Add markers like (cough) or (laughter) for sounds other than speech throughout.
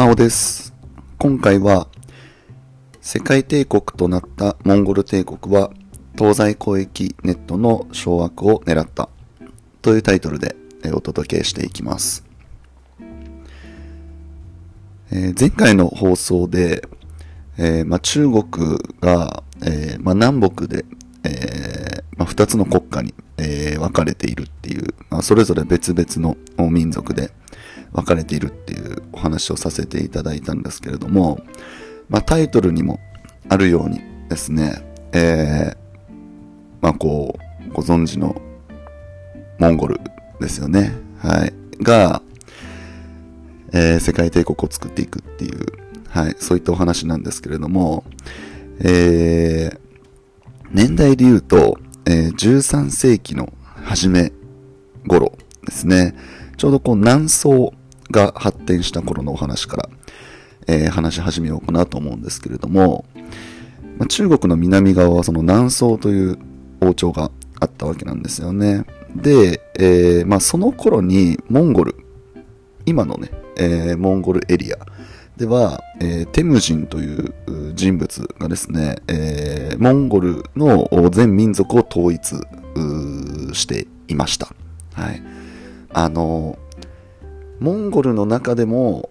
マオです。今回は、世界帝国となったモンゴル帝国は、東西交易ネットの掌握を狙ったというタイトルでお届けしていきます。えー前回の放送で、えーま、中国が、えーま、南北で、えま、2つの国家に、え分かれているっていう、ま、それぞれ別々の民族で分かれているっていうお話をさせていただいたんですけれども、まあ、タイトルにもあるようにですね、えーまあこう、ご存知のモンゴルですよね。はい。が、えー世界帝国を作っていくっていう、はい、そういったお話なんですけれども、えー年代で言うと、えー13世紀の初め頃ですね。ちょうどこう南宋が発展した頃のお話から、えー話し始めようかなと思うんですけれども、まあ、中国の南側はその南宋という王朝があったわけなんですよね。で、えーまあ、その頃にモンゴル、今のね、えーモンゴルエリアでは、えーテムジンという人物がですね、えーモンゴルの全民族を統一していました。はい。あの、モンゴルの中でも、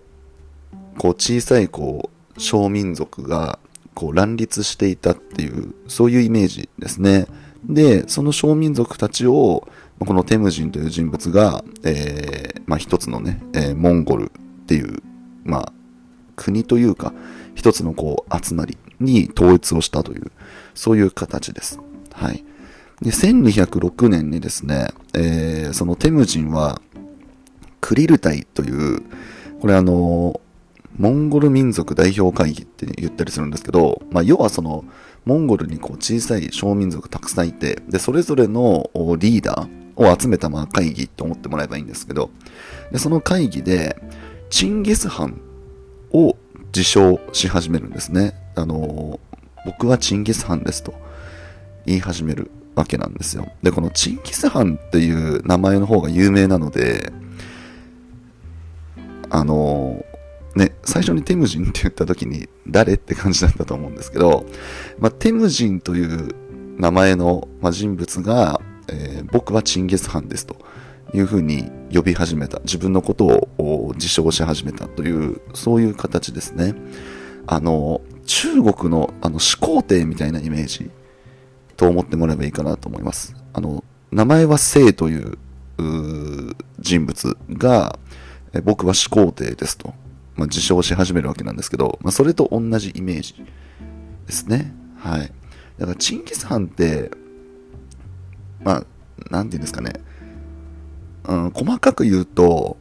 こう小さいこう小民族がこう乱立していたっていう、そういうイメージですね。で、その小民族たちを、このテムジンという人物が、えーまあ一つのね、えーモンゴルっていう、まあ国というか、一つのこう集まりに統一をしたという、そういう形です。はい。で、1206年にですね、えーそのテムジンは、クリルタイという、これあの、モンゴル民族代表会議って言ったりするんですけど、まあ、要はその、モンゴルにこう小さい小民族たくさんいて、で、それぞれのリーダーを集めたまあ会議って思ってもらえばいいんですけど、で、その会議で、チンギス・ハンを自称し始めるんですね。あの、僕はチンギス・ハンですと言い始めるわけなんですよ。で、このチンギス・ハンっていう名前の方が有名なので、あのね、最初にテムジンって言った時に誰って感じだったと思うんですけど、まあ、テムジンという名前の、まあ、人物が、えー僕はチンギス・ハンですというふうに呼び始めた。自分のことを自称し始めたという、そういう形ですね。あの、中国のあの始皇帝みたいなイメージと思ってもらえばいいかなと思います。あの、名前は聖という人物が、え僕は始皇帝ですと、まあ、自称し始めるわけなんですけど、まあ、それと同じイメージですね。はい。だから、チンギス・ハンって、まあ、なんていうんですかね。うん、細かく言うと、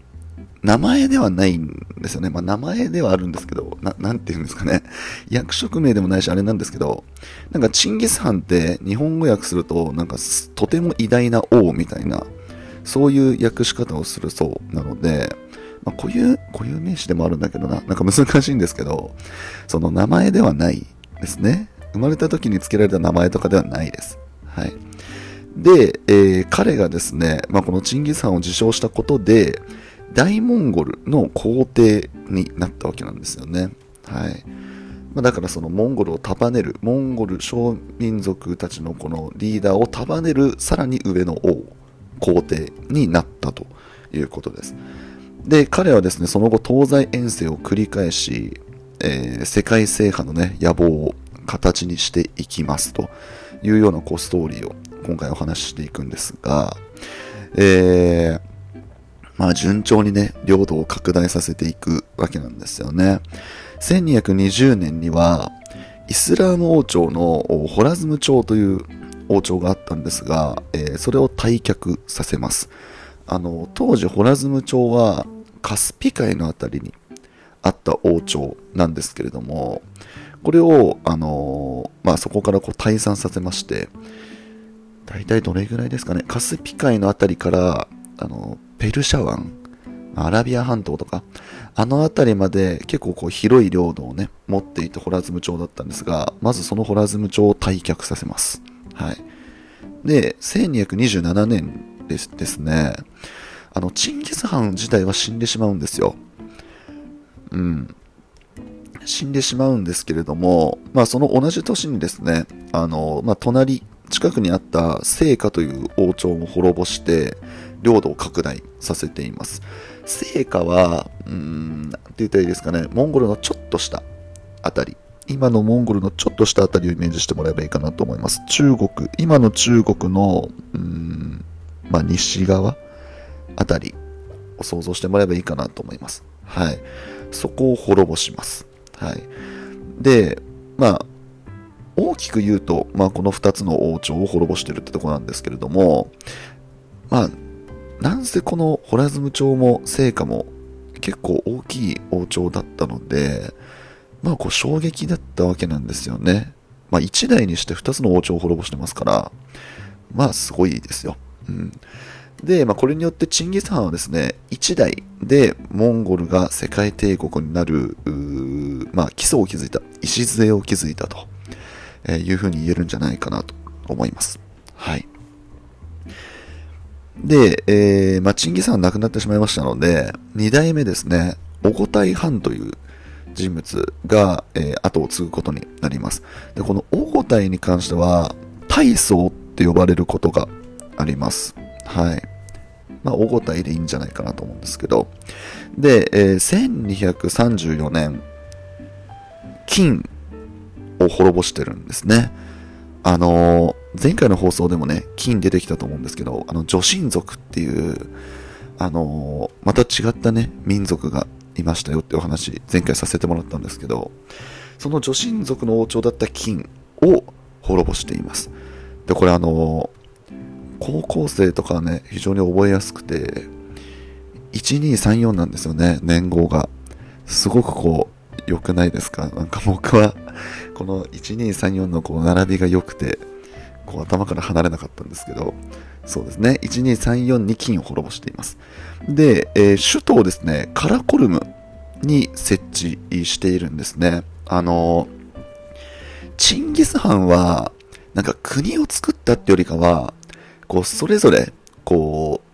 名前ではないんですよね。まあ、名前ではあるんですけど、な、なんていうんですかね。(laughs) 役職名でもないし、あれなんですけど、なんか、チンギス・ハンって日本語訳すると、なんか、とても偉大な王みたいな、そういう訳し方をするそうなので、まあ、固有、固有名詞でもあるんだけどな、なんか難しいんですけど、その名前ではないですね。生まれた時に付けられた名前とかではないです。はい。で、えー彼がですね、まあ、このチンギス・ハンを自称したことで、大モンゴルの皇帝になったわけなんですよね。はい。まあ、だからそのモンゴルを束ねる、モンゴル少民族たちのこのリーダーを束ねるさらに上の王、皇帝になったということです。で、彼はですね、その後東西遠征を繰り返し、えー世界制覇のね、野望を形にしていきますというようなこうストーリーを今回お話ししていくんですが、えー、まあ順調にね、領土を拡大させていくわけなんですよね。1220年には、イスラーム王朝のホラズム朝という王朝があったんですが、えーそれを退却させます。あの、当時ホラズム朝はカスピ海のあたりにあった王朝なんですけれども、これを、あのまあ、そこからこう退散させまして、大体どれぐらいですかね、カスピ海のあたりから、あの、ペルシャ湾、アラビア半島とか、あのあたりまで結構こう広い領土をね、持っていたホラズム朝だったんですが、まずそのホラズム朝を退却させます。はい。で、1227年ですですね、あの、チンギス・ハン自体は死んでしまうんですよ。うん、死んでしまうんですけれども、まあ、その同じ年にですね、あの、まあ、隣、近くにあった聖火という王朝を滅ぼして、領土を拡大させています。聖火は、うん、なんて言ったらいいですかね、モンゴルのちょっとしたあたり、今のモンゴルのちょっとしたあたりをイメージしてもらえばいいかなと思います。中国、今の中国の、うん、まあ、西側あたりを想像してもらえばいいかなと思います。はい。そこを滅ぼします。はい。で、まあ、大きく言うと、まあ、この2つの王朝を滅ぼしてるってとこなんですけれども、まあ、なんせこのホラズム朝も聖火も結構大きい王朝だったので、まあ、こう衝撃だったわけなんですよね。まあ、1代にして2つの王朝を滅ぼしてますから、まあ、すごいですよ。うん。で、まあ、これによってチンギス・ハンはですね、1代でモンゴルが世界帝国になる、まあ、基礎を築いた、礎を築いたと、えいうふうに言えるんじゃないかなと思います。はい。で、えー、まあ、チンギス・ハン亡くなってしまいましたので、2代目ですね、オゴタイ・ハンという人物が、えー後を継ぐことになります。で、このオゴタイに関しては、大宗って呼ばれることがあります。はい。まあ、オゴタイでいいんじゃないかなと思うんですけど。で、えー1234年、金を滅ぼしてるんですね。あのー前回の放送でもね、金出てきたと思うんですけど、あの、女神族っていう、あのーまた違ったね、民族がいましたよってお話、前回させてもらったんですけど、その女神族の王朝だった金を滅ぼしています。で、これあの高校生とかね、非常に覚えやすくて、1234なんですよね、年号が。すごくこう、良くないですか？なんか僕は、この1234のこう並びが良くて、こう頭から離れなかったんですけど、そうですね、1234に金を滅ぼしています。で、えー首都をですね、カラコルムに設置しているんですね。あのチンギス・ハンは、なんか国を作ったってよりかは、こう、それぞれ、こう、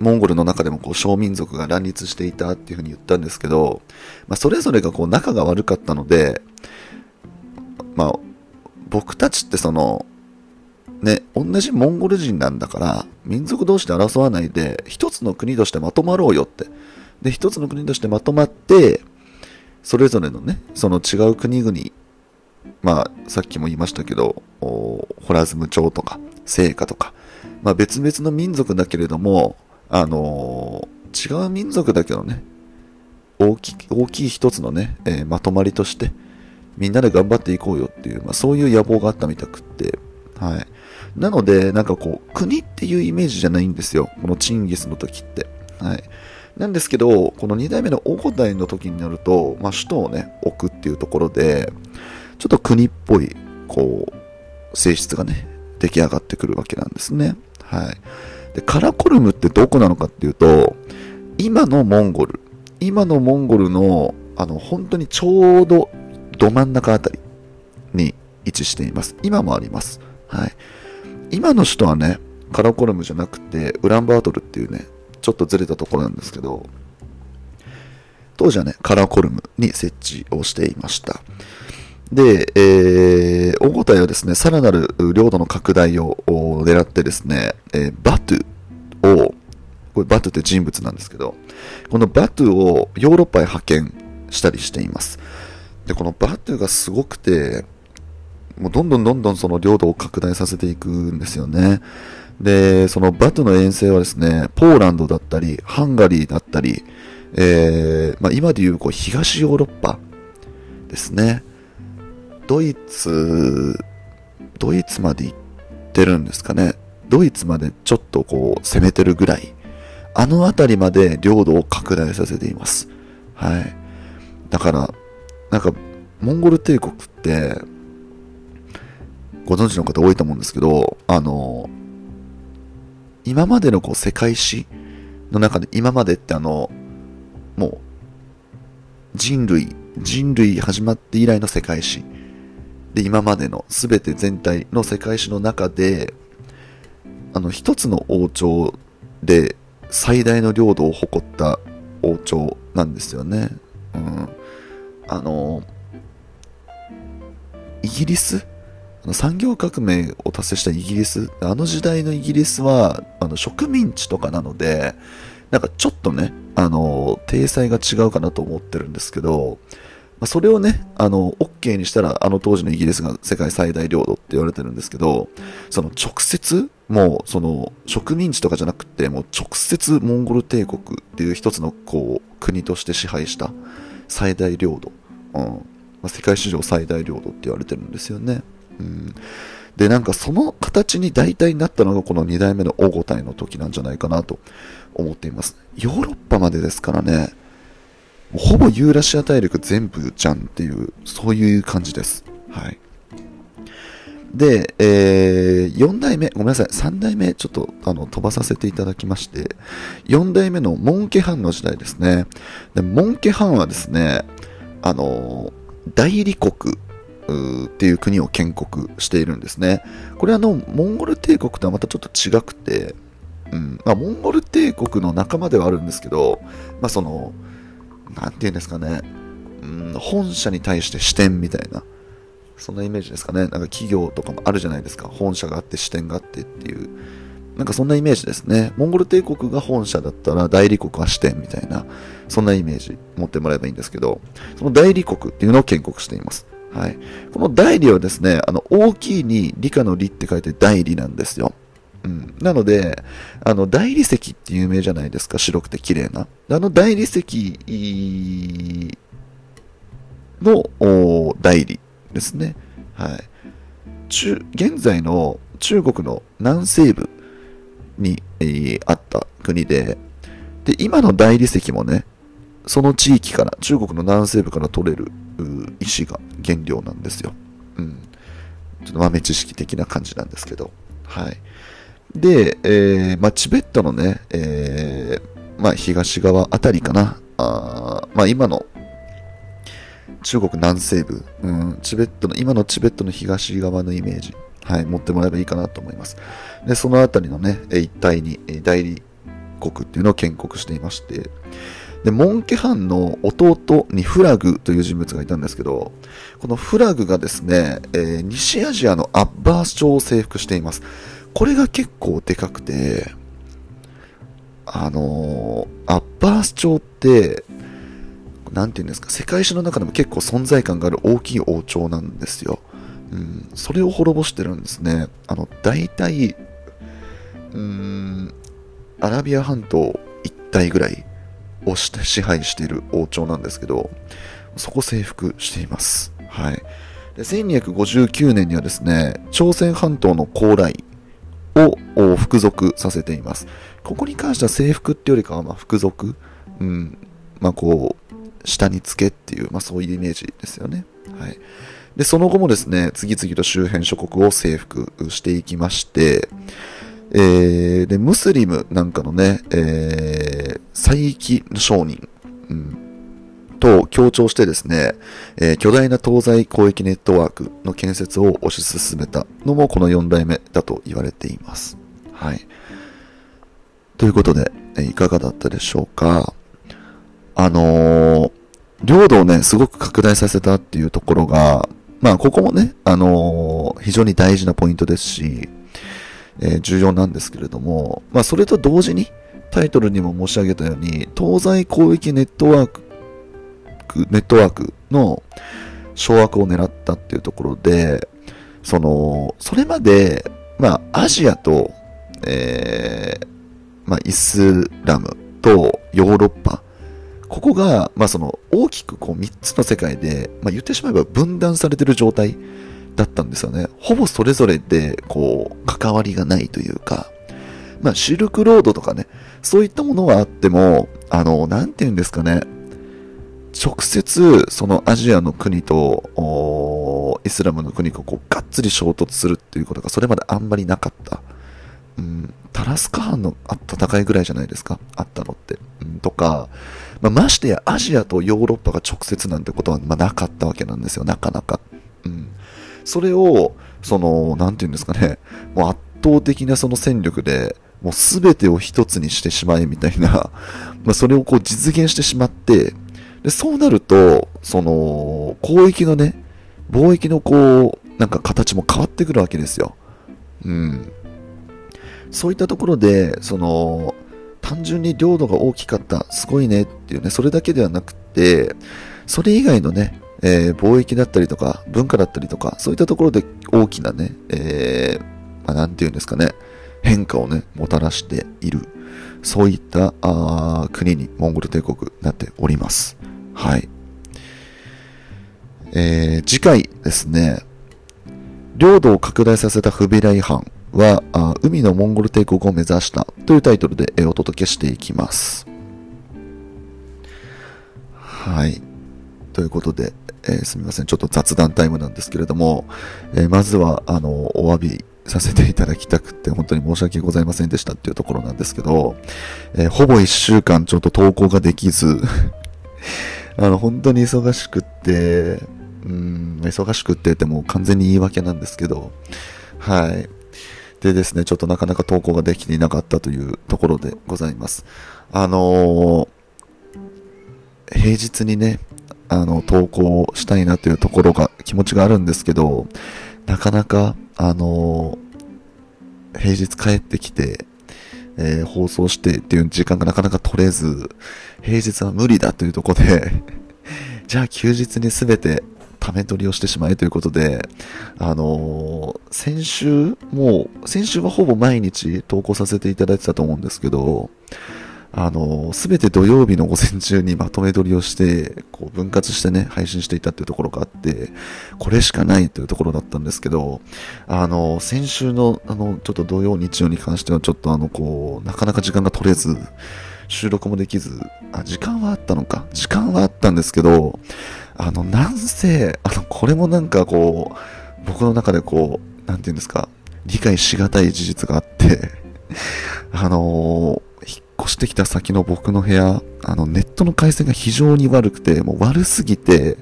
モンゴルの中でもこう小民族が乱立していたっていうふうに言ったんですけど、まあ、それぞれがこう仲が悪かったので、まあ、僕たちってその、ね、同じモンゴル人なんだから、民族同士で争わないで、一つの国としてまとまろうよって。で、一つの国としてまとまって、それぞれのね、その違う国々、まあ、さっきも言いましたけど、ホラズム朝とか、聖火とか、まあ別々の民族だけれども、あのー違う民族だけどね、大き大きい一つのね、えーまとまりとして、みんなで頑張っていこうよっていう、まあそういう野望があったみたくって、はい。なので、なんかこう、国っていうイメージじゃないんですよ。このチンギスの時って。はい。なんですけど、この2代目のオゴダイの時になると、まあ首都をね、置くっていうところで、ちょっと国っぽい、こう、性質がね、出来上がってくるわけなんですね。はい。で、カラコルムってどこなのかっていうと、今のモンゴル、今のモンゴルの、あの、本当にちょうどど真ん中あたりに位置しています。今もあります。はい。今の首都はね、カラコルムじゃなくて、ウランバートルっていうね、ちょっとずれたところなんですけど、当時はね、カラコルムに設置をしていました。で、えー、オゴタイはですね、さらなる領土の拡大を狙ってですね、えーバトゥを、これバトゥって人物なんですけど、このバトゥをヨーロッパへ派遣したりしています。で、このバトゥがすごくて、もうどんどんどんどんその領土を拡大させていくんですよね。で、そのバトゥの遠征はですね、ポーランドだったり、ハンガリーだったり、えー、まあ今でいうこう東ヨーロッパですね。ドイツ、ドイツまで行ってるんですかね。ドイツまでちょっとこう攻めてるぐらい。あの辺りまで領土を拡大させています。はい。だから、なんか、モンゴル帝国って、ご存知の方多いと思うんですけど、あの、今までのこう世界史の中で、今までってあの、もう、人類、人類始まって以来の世界史。で、今までの全て全体の世界史の中で、あの、一つの王朝で最大の領土を誇った王朝なんですよね。うん。あの、イギリス？産業革命を達成したイギリス、あの時代のイギリスは、あの植民地とかなので、なんかちょっとね、あの、体裁が違うかなと思ってるんですけど、まあ、それをね、あの、OK にしたら、あの当時のイギリスが世界最大領土って言われてるんですけど、その直接、もう、その、植民地とかじゃなくて、もう直接モンゴル帝国っていう一つの、こう、国として支配した最大領土。うん。まあ、世界史上最大領土って言われてるんですよね。うん。で、なんかその形に大体なったのがこの2代目の大五体の時なんじゃないかなと思っています。ヨーロッパまでですからね、ほぼユーラシア大陸全部じゃんっていう、そういう感じです。はい。で、えー、4代目、ごめんなさい、3代目ちょっとあの飛ばさせていただきまして、4代目のモンケハンの時代ですね。で、モンケハンはですね、あの、代理国っていう国を建国しているんですね。これはあの、モンゴル帝国とはまたちょっと違くて、うんまあ、モンゴル帝国の仲間ではあるんですけど、まあ、その、なんて言うんですかね、うん、本社に対して支店みたいな、そんなイメージですかね。なんか企業とかもあるじゃないですか。本社があって支店があってっていう。なんかそんなイメージですね。モンゴル帝国が本社だったら代理国は支店みたいな、そんなイメージ持ってもらえばいいんですけど、その代理国っていうのを建国しています。はい。この代理はですね、あの、大きいに理科の理って書いて代理なんですよ。うん。なので、あの、大理石って有名じゃないですか。白くて綺麗な。あの大理石の代理ですね。はい。中、現在の中国の南西部に、えー、あった国で、で、今の大理石もね、その地域から、中国の南西部から取れる石が原料なんですよ。うん。ちょっと豆知識的な感じなんですけど。はい。で、えー、まあ、チベットのね、えー、まあ、東側あたりかな。あまあ、今の中国南西部、うん、チベットの、今のチベットの東側のイメージ、はい、持ってもらえばいいかなと思います。で、そのあたりのね、一帯に代理国っていうのを建国していまして、で、モンケハンの弟にフラグという人物がいたんですけど、このフラグがですね、えー、西アジアのアッバース朝を征服しています。これが結構でかくて、あの、アッバース朝って、なんていうんですか、世界史の中でも結構存在感がある大きい王朝なんですよ。うん、それを滅ぼしてるんですね。あの、大体、うん、アラビア半島一帯ぐらいをして支配している王朝なんですけど、そこ征服しています。はい。で1259年にはですね、朝鮮半島の高麗を服属させています。ここに関しては征服っていうよりかは、まあ、服属、うん、まあこう、下につけっていう、まあそういうイメージですよね。はい。で、その後もですね、次々と周辺諸国を征服していきまして、えー、で、ムスリムなんかのね、えー、再起商人、うん、と強調してですね、えー、巨大な東西交易ネットワークの建設を推し進めたのもこの4代目だと言われています。はい。ということで、えいかがだったでしょうかあのー、領土をね、すごく拡大させたっていうところが、まあ、ここもね、あのー、非常に大事なポイントですし、えー、重要なんですけれども、まあ、それと同時に、タイトルにも申し上げたように、東西広域ネットワーク、ネットワークの掌握を狙ったっていうところで、その、それまで、まあ、アジアと、えー、まあ、イスラムとヨーロッパ、ここが、まあ、その、大きくこう3つの世界で、まあ、言ってしまえば分断されてる状態だったんですよね。ほぼそれぞれで、こう、関わりがないというか、まあ、シルクロードとかね、そういったものはあっても、あの、なんて言うんですかね、直接、そのアジアの国と、イスラムの国がこう、がっつり衝突するっていうことが、それまであんまりなかった。うん、タラスカハンの戦いぐらいじゃないですか、あったのって。うん、とか、まあ、ましてやアジアとヨーロッパが直接なんてことは、まあ、なかったわけなんですよ、なかなか。うん。それを、その、なんていうんですかね、もう圧倒的なその戦力で、もう全てを一つにしてしまえみたいな、(laughs) まあ、それをこう実現してしまって、で、そうなると、その、交易のね、貿易のこう、なんか形も変わってくるわけですよ。うん。そういったところで、その、単純に領土が大きかった、すごいねっていうね、それだけではなくて、それ以外のね、えー、貿易だったりとか、文化だったりとか、そういったところで大きなね、えー、まあ、なんていうんですかね、変化をね、もたらしている、そういったあ国にモンゴル帝国なっております。はい。えー、次回ですね、領土を拡大させた不備来犯はあ、海のモンゴル帝国を目指したというタイトルで、えお届けしていきます。はい。ということで、えー、すみません。ちょっと雑談タイムなんですけれども、えー、まずは、あの、お詫びさせていただきたくて、本当に申し訳ございませんでしたっていうところなんですけど、えー、ほぼ一週間ちょっと投稿ができず (laughs) あの、本当に忙しくって、うん、忙しくってってもう完全に言い訳なんですけど、はい。でですね、ちょっとなかなか投稿ができていなかったというところでございます。あのー、平日にね、あの、投稿したいなというところが、気持ちがあるんですけど、なかなか、あのー、平日帰ってきて、えー、放送してっていう時間がなかなか取れず、平日は無理だというとこで (laughs) じゃあ休日に全てため取りをしてしまえということで、あのー、先週、もう、先週はほぼ毎日投稿させていただいてたと思うんですけど、あの、すべて土曜日の午前中にまとめ撮りをして、こう分割してね、配信していたっていうところがあって、これしかないというところだったんですけど、あの、先週の、あの、ちょっと土曜、日曜に関してはちょっとあの、こう、なかなか時間が取れず、収録もできず、あ、時間はあったのか？時間はあったんですけど、あの、なんせ、あの、これもなんかこう、僕の中でこう、なんて言うんですか、理解しがたい事実があってあのー、越してきた先の僕の部屋、あの、ネットの回線が非常に悪くて、もう悪すぎて、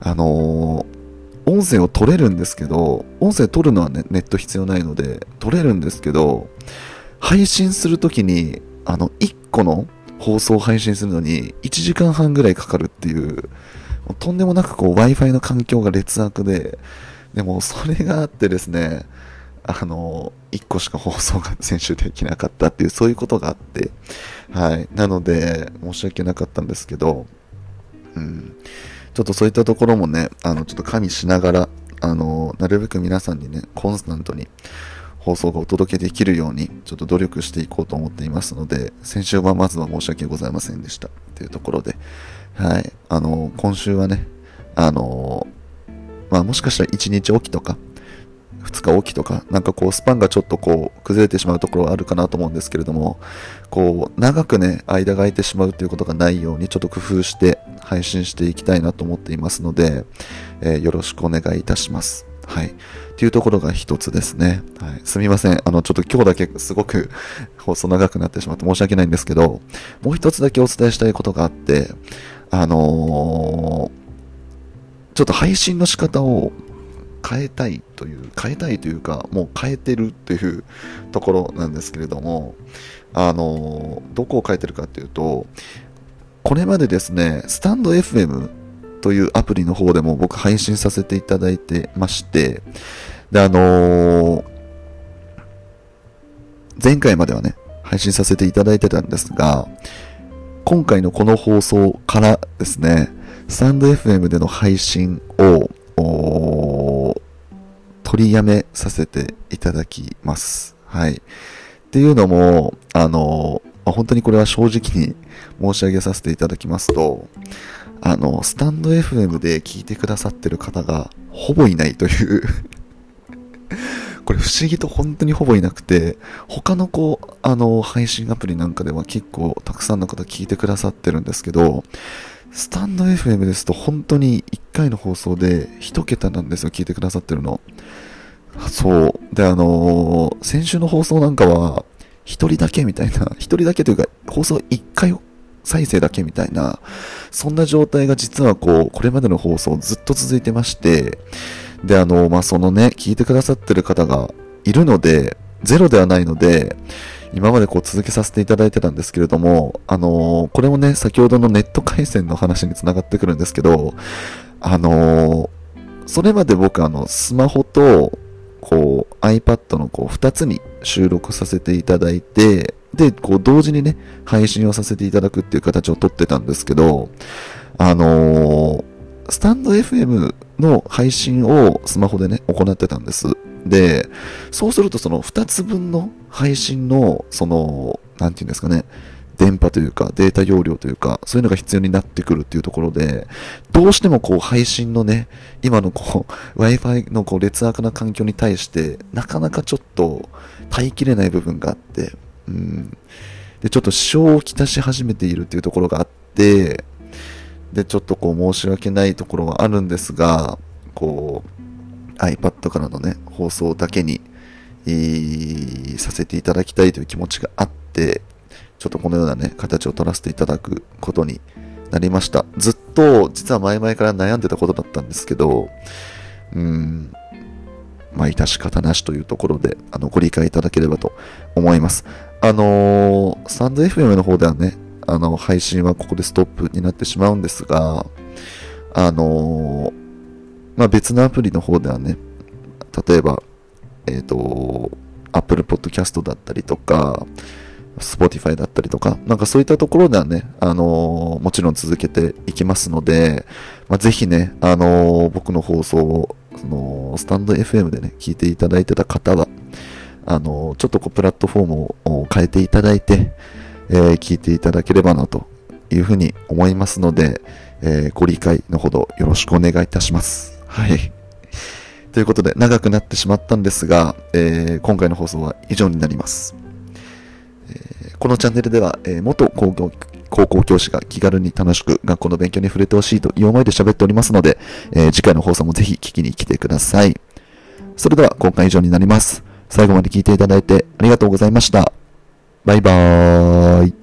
あのー、音声を取れるんですけど、音声取るのはね、ネット必要ないので、取れるんですけど、配信するときに、あの、1個の放送を配信するのに1時間半ぐらいかかるっていう、とんでもなくこう Wi-Fi の環境が劣悪で、でもそれがあってですね、あの、1個しか放送が先週できなかったっていう、そういうことがあって、はい。なので、申し訳なかったんですけど、うん。ちょっとそういったところもね、あの、ちょっと加味しながら、あの、なるべく皆さんにね、コンスタントに放送がお届けできるように、ちょっと努力していこうと思っていますので、先週はまずは申し訳ございませんでしたっていうところで、はい。あの、今週はね、あの、まあもしかしたら1日おきとか、2日おきとか、なんかこうスパンがちょっとこう崩れてしまうところはあるかなと思うんですけれども、こう長くね、間が空いてしまうということがないようにちょっと工夫して配信していきたいなと思っていますので、えー、よろしくお願いいたします。はい。っていうところが一つですね。はい。すみません。あの、ちょっと今日だけすごく放送長くなってしまって申し訳ないんですけど、もう一つだけお伝えしたいことがあって、あのー、ちょっと配信の仕方を変えたいという、変えたいというか、もう変えてるという (laughs) ところなんですけれども、あの、どこを変えてるかっていうと、これまでですね、スタンド FM というアプリの方でも僕配信させていただいてまして、で、あの、前回まではね、配信させていただいてたんですが、今回のこの放送からですね、スタンド FM での配信を、取りやめさせていただきます。はい。っていうのも、あのま、本当にこれは正直に申し上げさせていただきますと、あの、スタンド FM で聞いてくださってる方がほぼいないという (laughs) これ不思議と本当にほぼいなくて、他のこう、あの、配信アプリなんかでは結構たくさんの方聞いてくださってるんですけど、スタンド FM ですと本当に1回の放送で1桁なんですよ、聞いてくださってるの。そう。で、あのー、先週の放送なんかは、1人だけみたいな、1人だけというか、放送1回再生だけみたいな、そんな状態が実はこう、これまでの放送ずっと続いてまして、で、あの、まあ、そのね、聞いてくださってる方がいるので、ゼロではないので、今までこう続けさせていただいてたんですけれども、あのー、これもね、先ほどのネット回線の話につながってくるんですけど、あのー、それまで僕あの、スマホと、こう、iPad のこう、二つに収録させていただいて、で、こう、同時にね、配信をさせていただくっていう形をとってたんですけど、あのー、スタンド FM の配信をスマホでね、行ってたんです。で、そうするとその2つ分の配信の、その、なんていうんですかね、電波というかデータ容量というか、そういうのが必要になってくるっていうところで、どうしてもこう配信のね、今のこう (laughs) Wi-Fi のこう劣悪な環境に対して、なかなかちょっと耐えきれない部分があって、うん。で、ちょっと支障をきたし始めているっていうところがあって、で、ちょっとこう申し訳ないところはあるんですが、こう iPad からのね、放送だけに、えー、させていただきたいという気持ちがあって、ちょっとこのようなね、形を取らせていただくことになりました。ずっと、実は前々から悩んでたことだったんですけど、うん、まあ、致し方なしというところで、あの、ご理解いただければと思います。あのー、スタンド FM の方ではね、あの、配信はここでストップになってしまうんですが、あのー、まあ、別のアプリの方ではね、例えば、えっ、ー、と、Apple Podcast だったりとか、Spotify だったりとか、なんかそういったところではね、あのー、もちろん続けていきますので、まあ、ぜひね、あのー、僕の放送を、その、スタンド FM でね、聞いていただいてた方は、あのー、ちょっとこう、プラットフォームを変えていただいて、え聞いていただければな、というふうに思いますので、えご理解のほどよろしくお願いいたします。はい。(laughs) ということで、長くなってしまったんですが、え今回の放送は以上になります。えこのチャンネルでは、えー、元高校高校教師が気軽に楽しく学校の勉強に触れてほしいという思いで喋っておりますので、えー、次回の放送もぜひ聞きに来てください。それでは今回以上になります。最後まで聞いていただいてありがとうございました。バイバーイ。